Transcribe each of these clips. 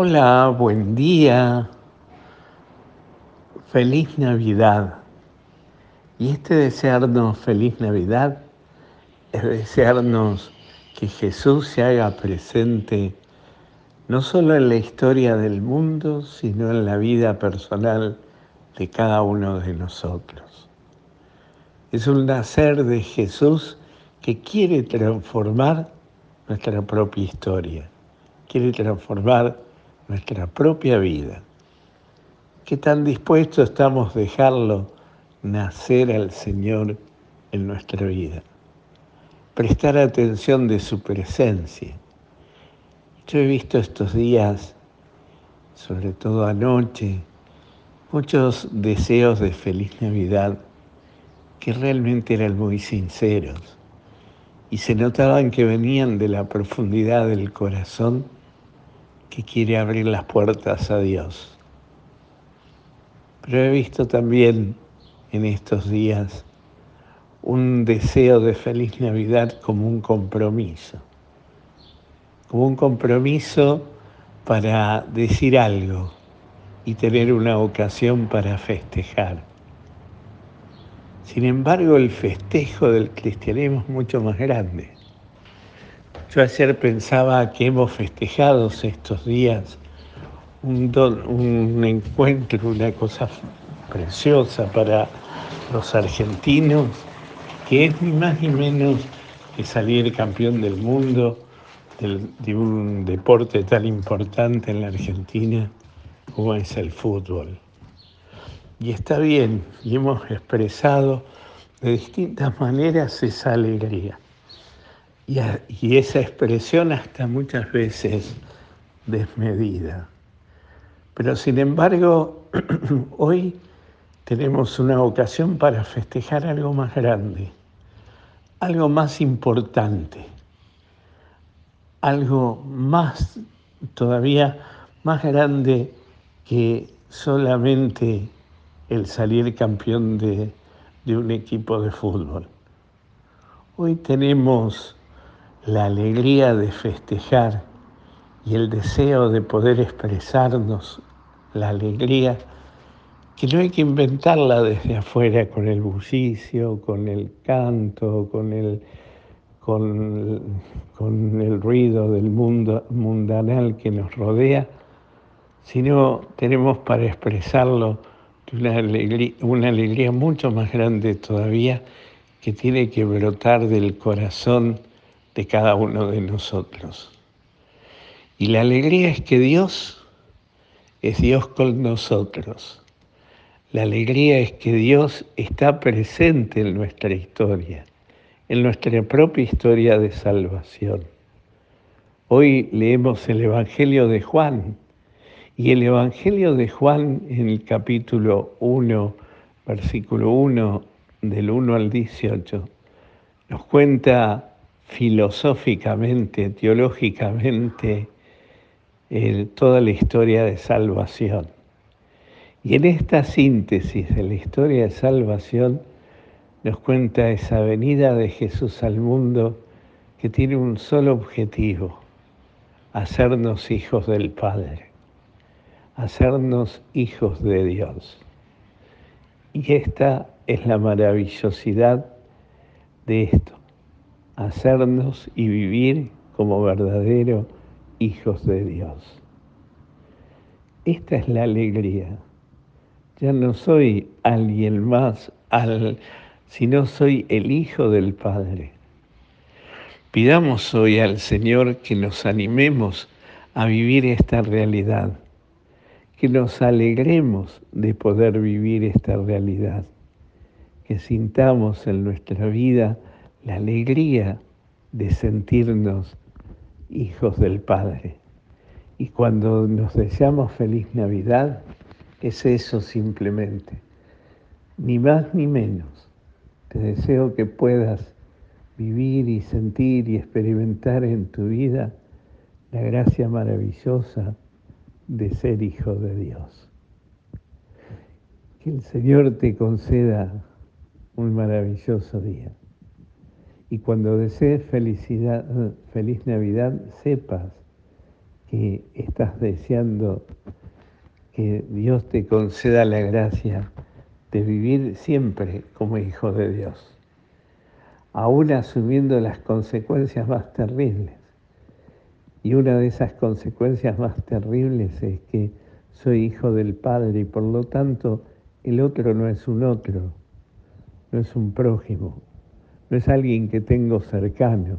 Hola, buen día. Feliz Navidad. Y este desearnos feliz Navidad es desearnos que Jesús se haga presente no solo en la historia del mundo, sino en la vida personal de cada uno de nosotros. Es un nacer de Jesús que quiere transformar nuestra propia historia, quiere transformar nuestra propia vida. ¿Qué tan dispuestos estamos a dejarlo nacer al Señor en nuestra vida? Prestar atención de su presencia. Yo he visto estos días, sobre todo anoche, muchos deseos de feliz Navidad que realmente eran muy sinceros y se notaban que venían de la profundidad del corazón que quiere abrir las puertas a Dios. Pero he visto también en estos días un deseo de feliz Navidad como un compromiso, como un compromiso para decir algo y tener una ocasión para festejar. Sin embargo, el festejo del cristianismo es mucho más grande. Yo ayer pensaba que hemos festejado estos días un, encuentro, una cosa preciosa para los argentinos, que es ni más ni menos que salir campeón del mundo de un deporte tan importante en la Argentina como es el fútbol. Y está bien, y hemos expresado de distintas maneras esa alegría. Y, esa expresión hasta muchas veces desmedida. Pero sin embargo, hoy tenemos una ocasión para festejar algo más grande, algo más importante, algo más, todavía más grande que solamente el salir campeón de, de un equipo de fútbol. Hoy tenemos la alegría de festejar y el deseo de poder expresarnos la alegría, que no hay que inventarla desde afuera con el bullicio, con el canto, con el, con, con el ruido del mundo mundanal que nos rodea, sino tenemos para expresarlo una alegría, una alegría mucho más grande todavía que tiene que brotar del corazón de cada uno de nosotros. Y la alegría es que Dios es Dios con nosotros. La alegría es que Dios está presente en nuestra historia, en nuestra propia historia de salvación. Hoy leemos el Evangelio de Juan y el Evangelio de Juan en el capítulo 1, versículo 1, del 1 al 18, nos cuenta filosóficamente, teológicamente, toda la historia de salvación. Y en esta síntesis de la historia de salvación nos cuenta esa venida de Jesús al mundo que tiene un solo objetivo, hacernos hijos del Padre, hacernos hijos de Dios. Y esta es la maravillosidad de esto hacernos y vivir como verdaderos hijos de Dios. Esta es la alegría. Ya no soy alguien más, sino soy el Hijo del Padre. Pidamos hoy al Señor que nos animemos a vivir esta realidad, que nos alegremos de poder vivir esta realidad, que sintamos en nuestra vida la alegría de sentirnos hijos del Padre. Y cuando nos deseamos feliz Navidad, es eso simplemente, ni más ni menos. Te deseo que puedas vivir y sentir y experimentar en tu vida la gracia maravillosa de ser hijo de Dios. Que el Señor te conceda un maravilloso día. Y cuando desees felicidad, feliz Navidad, sepas que estás deseando que Dios te conceda la gracia de vivir siempre como hijo de Dios, aún asumiendo las consecuencias más terribles. Y una de esas consecuencias más terribles es que soy hijo del Padre y por lo tanto el otro no es un otro, no es un prójimo, no es alguien que tengo cercano,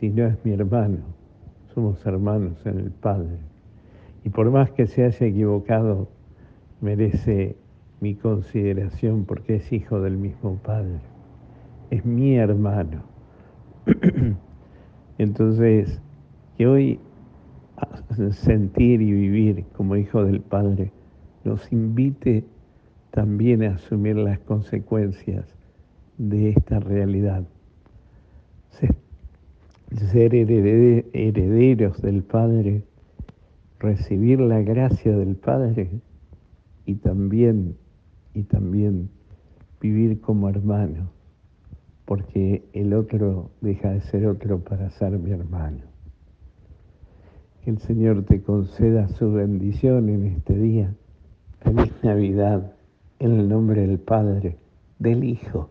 sino es mi hermano. Somos hermanos en el Padre. Y por más que se haya equivocado, merece mi consideración porque es hijo del mismo Padre. Es mi hermano. Entonces, que hoy sentir y vivir como hijo del Padre nos invite también a asumir las consecuencias de esta realidad. Ser herederos del Padre, recibir la gracia del Padre y también, y también vivir como hermano, porque el otro deja de ser otro para ser mi hermano. Que el Señor te conceda su bendición en este día. Feliz Navidad en el nombre del Padre, del Hijo